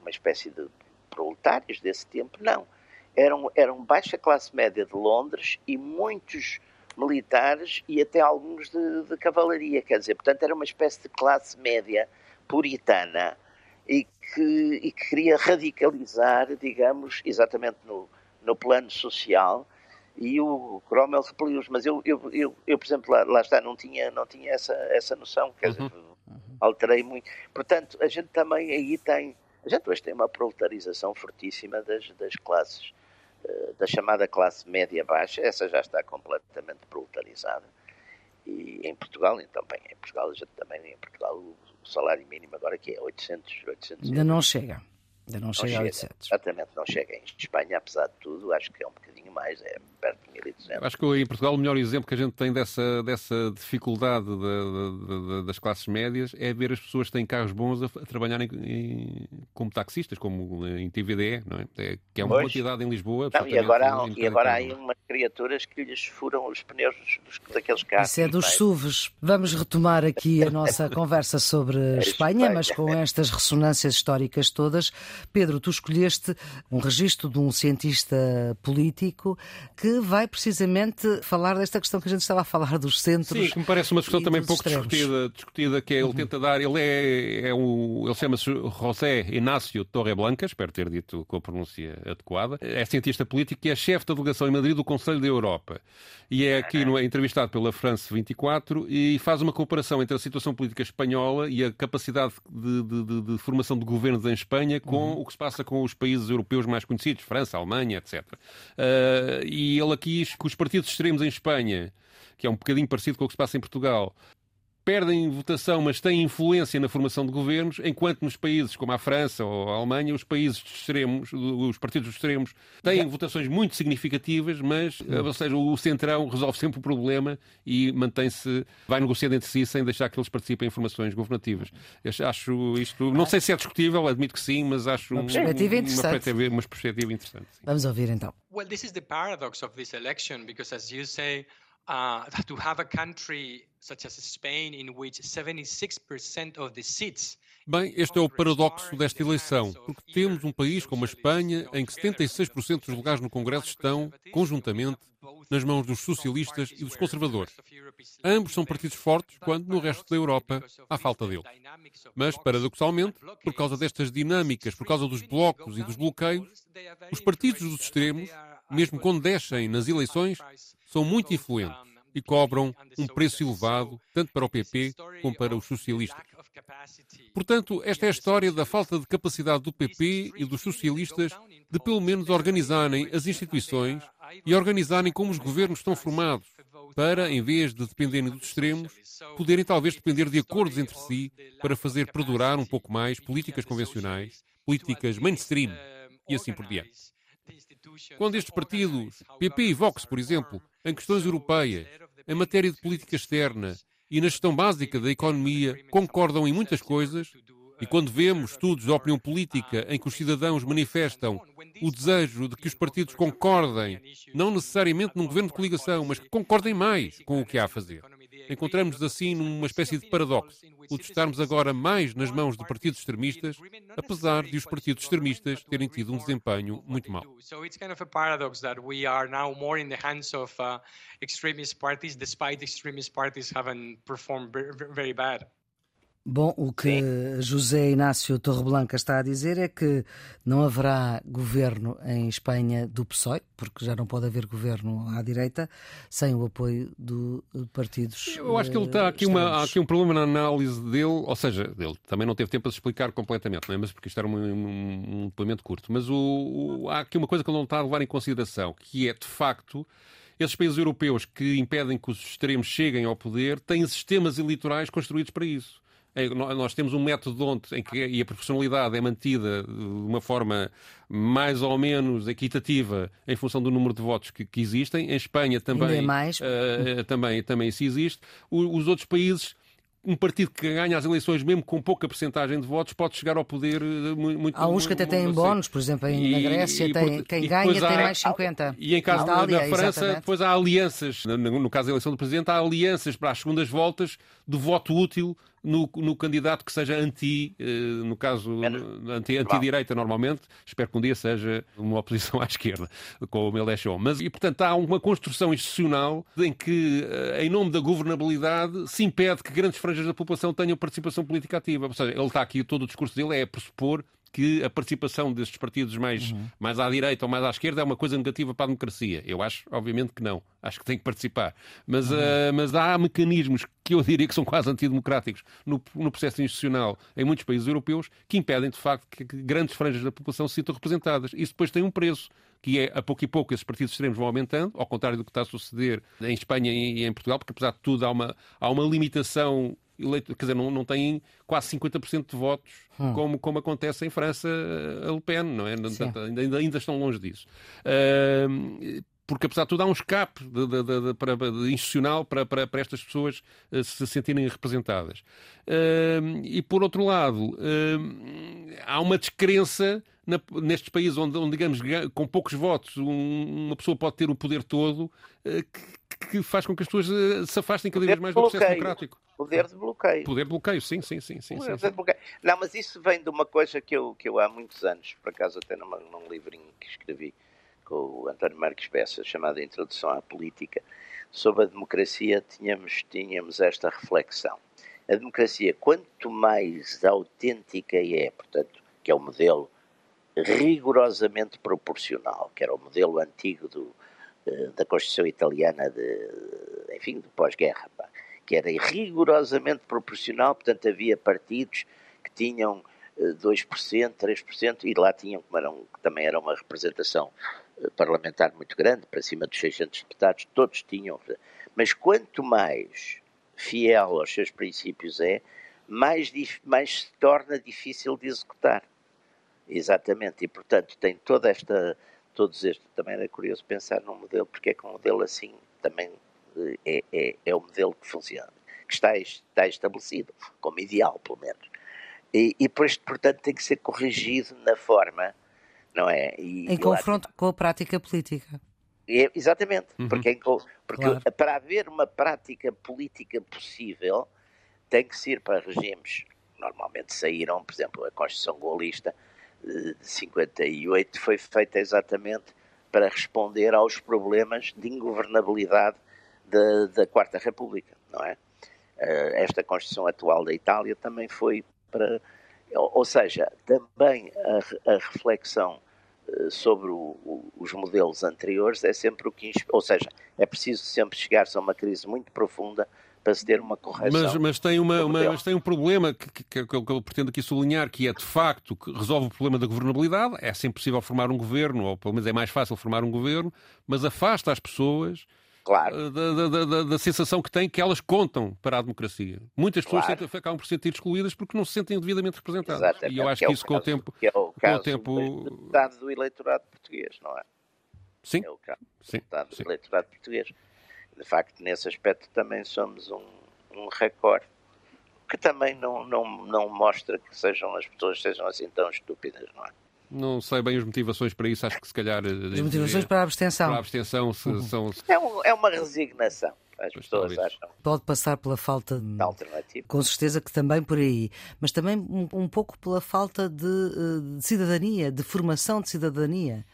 uma espécie de proletários desse tempo, não. Eram, eram baixa classe média de Londres e muitos militares e até alguns de, de cavalaria, quer dizer, portanto era uma espécie de classe média puritana e que, e que queria radicalizar, digamos, exatamente no, no plano social e o Cromwell repeliu-os, mas eu, eu, eu, eu, por exemplo, lá, lá, está, não tinha, não tinha essa, essa noção, quer dizer, uhum. alterei muito. Portanto, a gente também aí tem, a gente hoje tem uma proletarização fortíssima das, das classes, uh, da chamada classe média-baixa, essa já está completamente proletarizada. E em Portugal, então, bem, em Portugal a gente também, em Portugal o salário mínimo agora que é 800, 800 Ainda não chega. Ainda não, não chega, chega a 800. Exatamente, não chega. Em Espanha, apesar de tudo, acho que é um bocadinho mais, é perto de 1200. Acho que em Portugal o melhor exemplo que a gente tem dessa, dessa dificuldade de, de, de, das classes médias é ver as pessoas que têm carros bons a, a trabalharem em, como taxistas, como em TVDE, não é? é que é uma pois. quantidade em Lisboa. Não, e agora, há, e agora há aí umas criaturas que lhes furam os pneus dos, daqueles carros. Isso é dos SUVs. Vamos retomar aqui a nossa [LAUGHS] conversa sobre é Espanha, Espanha, mas com estas ressonâncias históricas todas. Pedro, tu escolheste um registro de um cientista político que vai precisamente falar desta questão que a gente estava a falar dos centros. Sim, que me parece uma questão também pouco discutida, discutida, que é ele uhum. tenta dar, ele é, é um, ele chama-se José Inácio Torreblanca, espero ter dito com a pronúncia adequada, é cientista político e é chefe da delegação em Madrid do Conselho da Europa. E é aqui no, é entrevistado pela France 24 e faz uma comparação entre a situação política espanhola e a capacidade de, de, de, de formação de governos em Espanha com uhum. o que se passa com os países europeus mais conhecidos, França, Alemanha, etc. Uh, e ele aqui que os partidos extremos em Espanha, que é um bocadinho parecido com o que se passa em Portugal, perdem votação, mas têm influência na formação de governos, enquanto nos países como a França ou a Alemanha, os países extremos, os partidos extremos, têm votações muito significativas, mas, ou seja, o centrão resolve sempre o problema e mantém-se, vai negociando entre si sem deixar que eles participem em formações governativas. Eu acho isto, não sei se é discutível, admito que sim, mas acho uma perspectiva um, interessante. Uma perspectiva, uma perspectiva interessante Vamos ouvir então. Well, this is the paradox of this election because as you say uh, [LAUGHS] to have a country such as Spain in which 76% of the seats Bem, este é o paradoxo desta eleição, porque temos um país como a Espanha em que 76% dos lugares no Congresso estão, conjuntamente, nas mãos dos socialistas e dos conservadores. Ambos são partidos fortes, quando no resto da Europa há falta deles. Mas, paradoxalmente, por causa destas dinâmicas, por causa dos blocos e dos bloqueios, os partidos dos extremos, mesmo quando descem nas eleições, são muito influentes e cobram um preço elevado, tanto para o PP como para os socialistas. Portanto, esta é a história da falta de capacidade do PP e dos socialistas de pelo menos organizarem as instituições e organizarem como os governos estão formados, para, em vez de dependerem dos extremos, poderem talvez depender de acordos entre si para fazer perdurar um pouco mais políticas convencionais, políticas mainstream e assim por diante. Quando estes partidos, PP e Vox, por exemplo, em questões europeias, em matéria de política externa e na gestão básica da economia, concordam em muitas coisas, e quando vemos estudos de opinião política em que os cidadãos manifestam o desejo de que os partidos concordem, não necessariamente num governo de coligação, mas que concordem mais com o que há a fazer encontramos assim numa espécie de paradoxo, o de estarmos agora mais nas mãos de partidos extremistas, apesar de os partidos extremistas terem tido um desempenho muito mau. despite extremist parties bad. Bom, o que Sim. José Inácio Torreblanca está a dizer é que não haverá governo em Espanha do PSOE, porque já não pode haver governo à direita, sem o apoio de partidos. Eu acho que ele está aqui, uma, há aqui um problema na análise dele, ou seja, ele também não teve tempo para se explicar completamente, não é? mas porque isto era um, um, um depoimento curto. Mas o, o, há aqui uma coisa que ele não está a levar em consideração, que é de facto esses países europeus que impedem que os extremos cheguem ao poder têm sistemas eleitorais construídos para isso. É, nós temos um método onde, em que e a proporcionalidade é mantida de uma forma mais ou menos equitativa em função do número de votos que, que existem. Em Espanha também. Uh, também, também isso existe. O, os outros países um partido que ganha as eleições, mesmo com pouca percentagem de votos, pode chegar ao poder eh, muito. Há uns que até têm bónus, por exemplo, em, na Grécia, e, tem, quem ganha tem há, mais 50. E em caso da França, exatamente. depois há alianças, no, no caso da eleição do Presidente, há alianças para as segundas voltas do voto útil no, no candidato que seja anti, eh, no caso, anti, anti-direita normalmente. Espero que um dia seja uma oposição [LAUGHS] à esquerda, com o Mélenchon. Mas, e, portanto, há uma construção institucional em que, eh, em nome da governabilidade, se impede que grandes franjas da população tenham participação política ativa. Ou seja, ele está aqui, todo o discurso dele é pressupor que a participação destes partidos mais, uhum. mais à direita ou mais à esquerda é uma coisa negativa para a democracia. Eu acho, obviamente, que não. Acho que tem que participar. Mas, uhum. uh, mas há mecanismos que eu diria que são quase antidemocráticos no, no processo institucional em muitos países europeus que impedem, de facto, que, que grandes franjas da população se sintam representadas. Isso depois tem um preço que é a pouco e pouco esses partidos extremos vão aumentando, ao contrário do que está a suceder em Espanha e em Portugal, porque apesar de tudo há uma, há uma limitação eleito, quer dizer, não, não têm quase 50% de votos, hum. como, como acontece em França a Le Pen, não é? Ainda, ainda estão longe disso. Uh, porque apesar de tudo há um escape de, de, de, para, institucional para, para, para, estas pessoas uh, se sentirem representadas. Uh, e por outro lado, uh, há uma descrença na, nestes países onde, onde, digamos, com poucos votos, um, uma pessoa pode ter o poder todo, que, que, faz com que as pessoas se afastem cada vez mais do processo democrático. Poder de bloqueio. Poder de bloqueio, sim, sim, sim. sim, sim, sim. Não, mas isso vem de uma coisa que eu, que eu há muitos anos, por acaso até numa, num livrinho que escrevi com o António Marques Peça, chamado Introdução à Política, sobre a democracia, tínhamos, tínhamos esta reflexão. A democracia, quanto mais autêntica é, portanto, que é o modelo rigorosamente proporcional, que era o modelo antigo do, eh, da Constituição Italiana, de, enfim, do pós-guerra, que era rigorosamente proporcional, portanto havia partidos que tinham 2%, eh, 3%, e lá tinham, como eram, também era uma representação parlamentar muito grande, para cima dos 600 deputados, todos tinham. Mas quanto mais fiel aos seus princípios é, mais, mais se torna difícil de executar. Exatamente, e portanto tem toda esta, todos estes, também era curioso pensar num modelo, porque é que um modelo assim também é, é, é o modelo que funciona, que está, está estabelecido, como ideal, pelo menos. E, e por isto, portanto, tem que ser corrigido na forma, não é? E, em confronto com a prática política. É, exatamente, uhum. porque, porque claro. para haver uma prática política possível, tem que ser para regimes. Normalmente saíram, por exemplo, a Constituição Golista eh, de 58 foi feita exatamente para responder aos problemas de ingovernabilidade da, da Quarta República, não é? Eh, esta Constituição atual da Itália também foi para. Ou seja, também a, a reflexão eh, sobre o, o, os modelos anteriores é sempre o que. Ou seja, é preciso sempre chegar-se a uma crise muito profunda para se ter uma correção. Mas, mas, tem, uma, uma mas tem um problema que, que, que, eu pretendo aqui sublinhar, que é de facto que resolve o problema da governabilidade. É sempre possível formar um governo, ou pelo menos é mais fácil formar um governo, mas afasta as pessoas Claro. Eh, da, da, da, da, sensação que têm que elas contam para a democracia. Muitas pessoas claro. sentem, acabam por se sentir excluídas porque não se sentem devidamente representadas. Exatamente. E eu acho que, é que isso caso, com o tempo. Que é o com o tempo... do eleitorado português, não é? Sim. É o caso sim. do sim. eleitorado português. De facto, nesse aspecto também somos um, um recorde que também não, não, não mostra que sejam as pessoas sejam assim tão estúpidas, não é? Não sei bem as motivações para isso, acho que se calhar. Eh, as motivações para a abstenção. Para a abstenção se, uhum. são. É, um, é uma resignação. As pois pessoas talvez. acham. Pode passar pela falta de alternativa. Com certeza que também por aí. Mas também um, um pouco pela falta de, eh, de, cidadania, de formação de cidadania.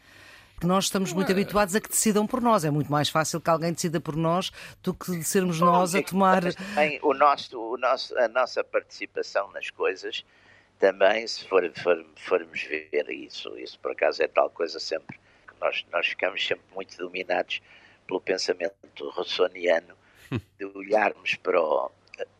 Porque nós estamos muito habituados a que decidam por nós. É muito mais fácil que alguém decida por nós do que sermos nós a tomar. Também o nosso, o nosso, a nossa participação nas coisas também, se for, for, formos ver isso, isso por acaso é tal coisa sempre, que nós, nós ficamos sempre muito dominados pelo pensamento russoniano [LAUGHS] de olharmos para o,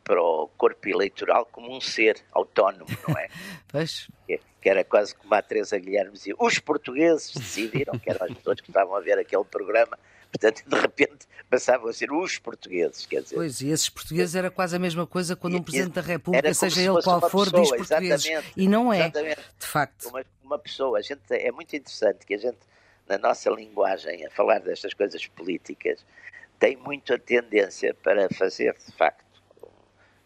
para o corpo eleitoral como um ser autónomo, não é? [LAUGHS] pois. Que, que, era quase como a Teresa Guilherme dizia, os portugueses decidiram, que eram as pessoas que estavam a ver aquele programa, Portanto, de repente passavam a ser os portugueses, quer dizer. Pois, e esses portugueses era quase a mesma coisa quando um Presidente da República, seja ele qual for, pessoa, diz portugueses. E não é, de facto. Uma, uma pessoa, a gente, é muito interessante que a gente, na nossa linguagem, a falar destas coisas políticas, tem muito a tendência para fazer, de facto,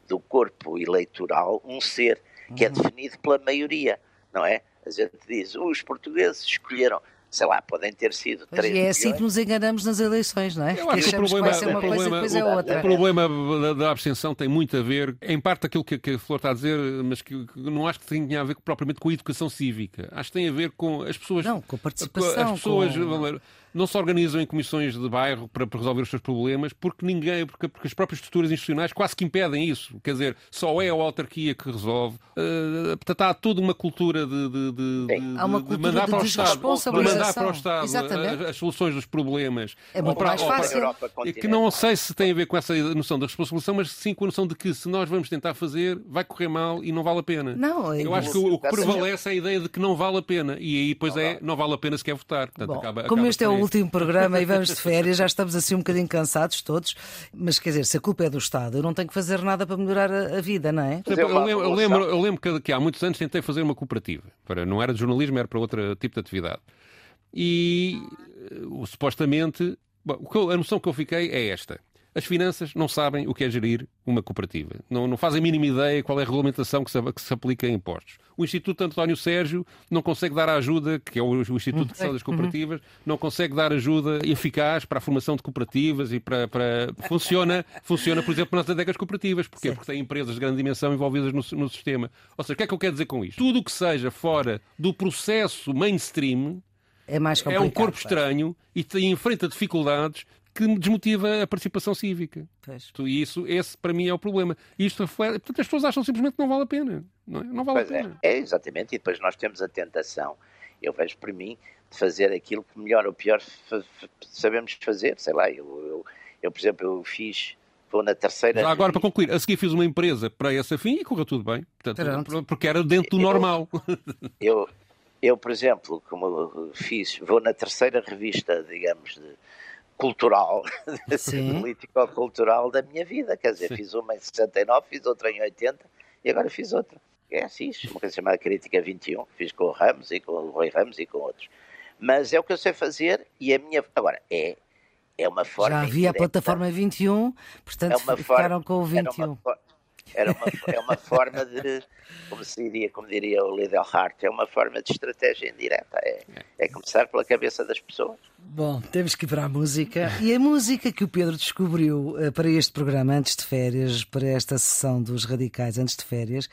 do corpo eleitoral um ser que é definido pela maioria, não é? A gente diz, os portugueses escolheram sei lá, podem ter sido Pois três é assim milhões. que nos enganamos nas eleições, não é? Eu acho que o problema, vai ser uma o coisa e problema, depois é outra. o problema da, da abstenção tem muito a ver, em parte, aquilo que, que a Flor está a dizer, mas que, que não acho que tenha a ver propriamente com a educação cívica. Acho que tem a ver com as pessoas. Não, com a participação, As pessoas com- não se organizam em comissões de bairro para, para resolver os seus problemas porque ninguém, porque, porque as próprias estruturas institucionais quase que impedem isso. Quer dizer, só é a autarquia que resolve. Uh, portanto, há toda uma cultura de, de, de, de- Há uma de cultura mandar de para o Estado, de mandar para o Estado as, as soluções dos problemas. É muito para- mais para- fácil. E que não sei se tem a ver com essa noção da responsabilização, mas sim com a noção de que se nós vamos tentar fazer, vai correr mal e não vale a pena. Não, é Eu acho que o, o que prevalece é a ideia de que não vale a pena. E aí, pois é, não vale a pena se quer votar. Portanto, Bom, acaba- como acaba este é por o último programa e vamos de férias, já estamos assim um bocadinho cansados todos, mas quer dizer, se a culpa é do Estado, eu não tenho que fazer nada para melhorar a, a vida, não é? Eu, lembro, eu, lembro, eu lembro que, que há muitos anos tentei fazer uma cooperativa. Para, não era de jornalismo, era para outro tipo de atividade. E eh, supostamente, bom, eu- a noção que eu fiquei é esta. As finanças não sabem o que é gerir uma cooperativa. Não, não fazem a mínima ideia qual é a regulamentação que se, que se aplica a impostos. O Instituto António Sérgio não consegue dar a ajuda, que é o, o Instituto de Gestão das Cooperativas, não consegue dar ajuda eficaz para a formação de cooperativas e para. para... Funciona, funciona, por exemplo, nas adecas cooperativas. Porquê? Porque tem empresas de grande dimensão envolvidas no, no sistema. Ou seja, o que é que eu quero dizer com isto? Tudo o que seja fora do processo mainstream É mais é complicado. um corpo estranho e tem, enfrenta dificuldades que desmotiva a participação cívica. Pois. E isso, esse para mim é o problema. Isto reflete, portanto, as pessoas acham simplesmente que não vale a pena. Não, é? não vale Pois a é, pena. é, exatamente. E depois nós temos a tentação, eu vejo por mim, de fazer aquilo que melhor ou pior sabemos fazer. Sei lá, eu, eu, eu, por exemplo, eu fiz, vou na terceira. Já agora, para concluir, a seguir fiz uma empresa para esse fim e correu tudo bem. Portanto, porque era dentro do Eu- normal. [LAUGHS] Eu, eu, por exemplo, como eu fiz, vou na terceira revista, digamos, de cultural, [LAUGHS] político-cultural da minha vida. Quer dizer, Sim. fiz uma em 69, fiz outra em 80 e agora fiz outra. É assim, uma coisa chamada Crítica 21, fiz com o Ramos e com o Rui Ramos e com outros. Mas é o que eu sei fazer e a minha. Agora, é, é uma forma. Já havia a plataforma 21, portanto é uma ficaram forma, com o Era 21. uma, fo- era uma, é uma forma de, como se diria, como diria o Liddell Hart, é uma forma de estratégia indireta. É, é começar pela cabeça das pessoas. Bom, temos que ir para a música. E a música que o Pedro descobriu eh, para este programa antes de férias, para esta sessão dos radicais antes de férias,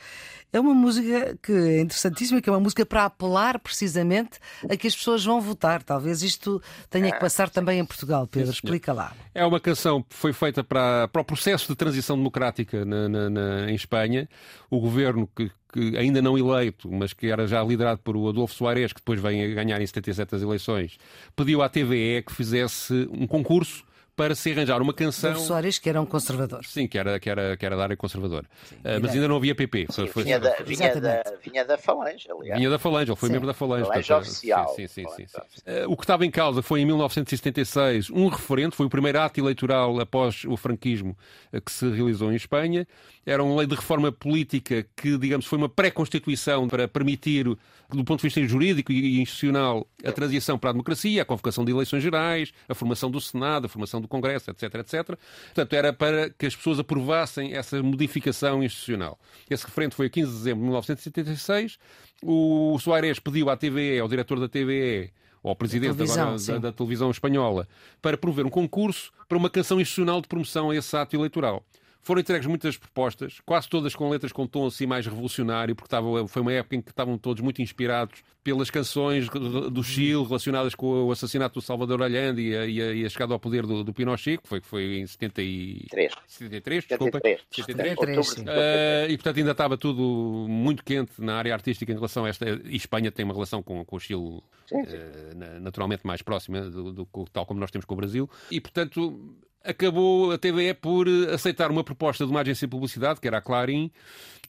é uma música que é interessantíssima, que é uma música para apelar precisamente a que as pessoas vão votar. Talvez isto tenha que passar também em Portugal. Pedro, explica lá. É uma canção que foi feita para, para o processo de transição democrática na- na- na- em Espanha. O governo, que, que ainda não eleito, mas que era já liderado por o Adolfo Soares, que depois vem a ganhar em 77 as eleições, pediu à TVE que fizesse um concurso para se arranjar uma canção. Soares, que era um conservador. Sim, que era, que era, que era da área conservadora. Ah, mas ainda não havia PP. Foi- foi- vinha, da, vinha, da, vinha da Falange, aliás. Vinha da Falange, ele foi Sim. membro da Falange. Falange portanto, oficial. Sim, sim, sim, sim, sim. Eh, O que estava em causa foi em 1976 um referendo, foi o primeiro ato eleitoral após o franquismo eh, que se realizou em Espanha. Era uma lei de reforma política que, digamos, foi uma pré-constituição para permitir, do ponto de vista jurídico e institucional, a transição para a democracia, a convocação de eleições gerais, a formação do Senado, a formação do Congresso, etc, etc. Portanto, era para que as pessoas aprovassem essa modificação institucional. Esse referendo foi a 15 de dezembro de 1976. O Soares pediu à TVE, ao diretor da TVE, ou ao presidente televisão, agora da, da televisão espanhola, para promover um concurso para uma canção institucional de promoção a esse ato eleitoral. Foram entregues muitas propostas, quase todas com letras com tom assim mais revolucionário, porque estava, foi uma época em que estavam todos muito inspirados pelas canções do Chile relacionadas com o assassinato do Salvador Allende e a, e a- e a chegada ao poder do, do Pinochet, que foi, que foi em 70 e... Três. 73, desculpa. 73. 73. Outubro de sim. 73. Eh, e portanto ainda estava tudo muito quente na área artística em relação a esta. E Espanha tem uma relação com, com o Chile eh, na- naturalmente mais próxima do, do- do- tal como nós temos com o Brasil. E portanto acabou a TVE por aceitar uma proposta de uma agência de publicidade, que era a Clarim,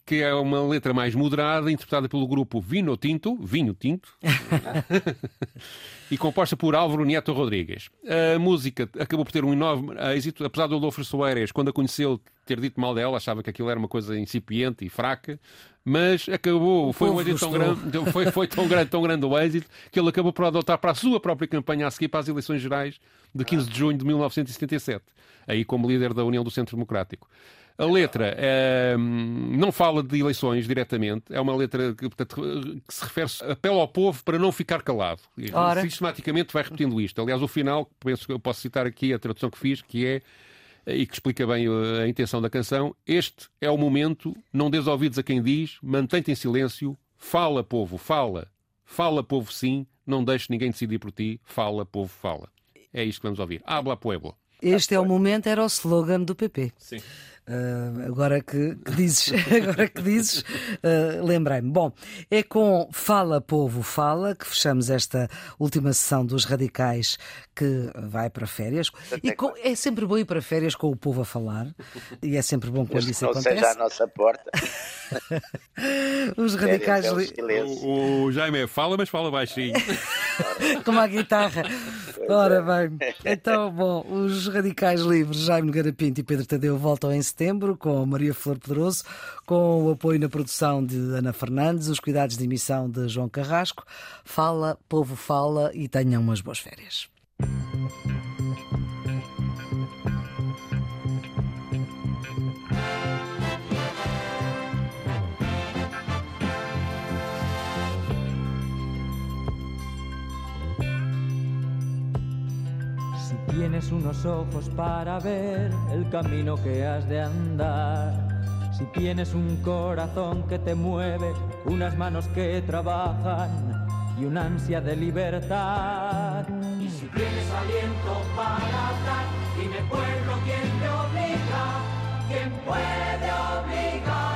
que é uma letra mais moderada, interpretada pelo grupo Vino Tinto, Vinho Tinto, [LAUGHS] e composta por Álvaro Nieto Rodrigues. A música acabou por ter um enorme êxito, apesar do Adolfo Soares, quando a conheceu, ter dito mal dela, achava que aquilo era uma coisa incipiente e fraca, mas acabou, foi um êxito tão grande, foi, foi tão grande, tão grande o êxito, que ele acabou por adotar para a sua própria campanha a seguir para as eleições gerais de 15 de junho de 1977, aí como líder da União do Centro Democrático. A letra é, não fala de eleições diretamente, é uma letra que, portanto, que se refere, apela ao povo para não ficar calado. Ora. Sistematicamente vai repetindo isto. Aliás, o final, penso que eu posso citar aqui a tradução que fiz, que é e que explica bem a intenção da canção. Este é o momento, não des ouvidos a quem diz, mantém-te em silêncio, fala, povo, fala. Fala, povo, sim, não deixes ninguém decidir por ti, fala, povo, fala. É isto que vamos ouvir. Habla, pueblo. Este é o momento, era o slogan do PP. Sim. Uh, agora que, que, dizes, [LAUGHS] agora que dizes, uh, lembrei-me. Bom, é com Fala Povo Fala que fechamos esta última sessão dos radicais que vai para férias. E com, é sempre bom ir para férias com o povo a falar. E é sempre bom quando isso não acontece. seja à nossa porta. [LAUGHS] Os radicais. É o, o Jaime fala, mas fala baixinho. [LAUGHS] Como a guitarra. Ora bem, então, bom, os radicais livres, Jaime Garapinto e Pedro Tadeu voltam em setembro com Maria Flor Poderoso, com o apoio na produção de Ana Fernandes, os cuidados de emissão de João Carrasco. Fala, povo fala e tenham umas boas férias. Tienes unos ojos para ver el camino que has de andar. Si tienes un corazón que te mueve, unas manos que trabajan y una ansia de libertad. Y si tienes aliento para hablar, dime pueblo quién te obliga, quién puede obligarte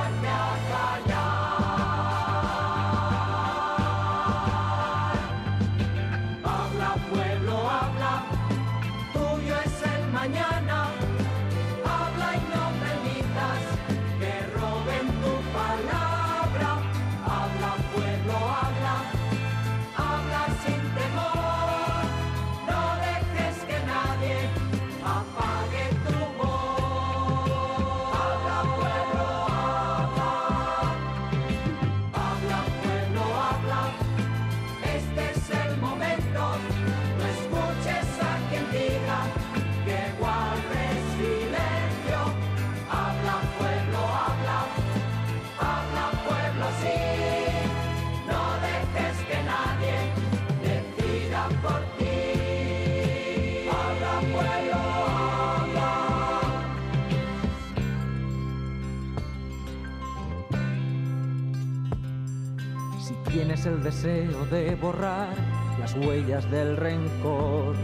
Tienes el deseo de borrar las huellas del rencor.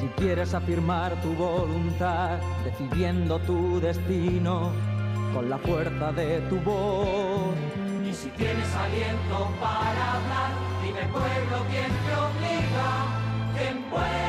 Si quieres afirmar tu voluntad, decidiendo tu destino con la fuerza de tu voz. Y si tienes aliento para hablar, dime pueblo quién te obliga, quién puede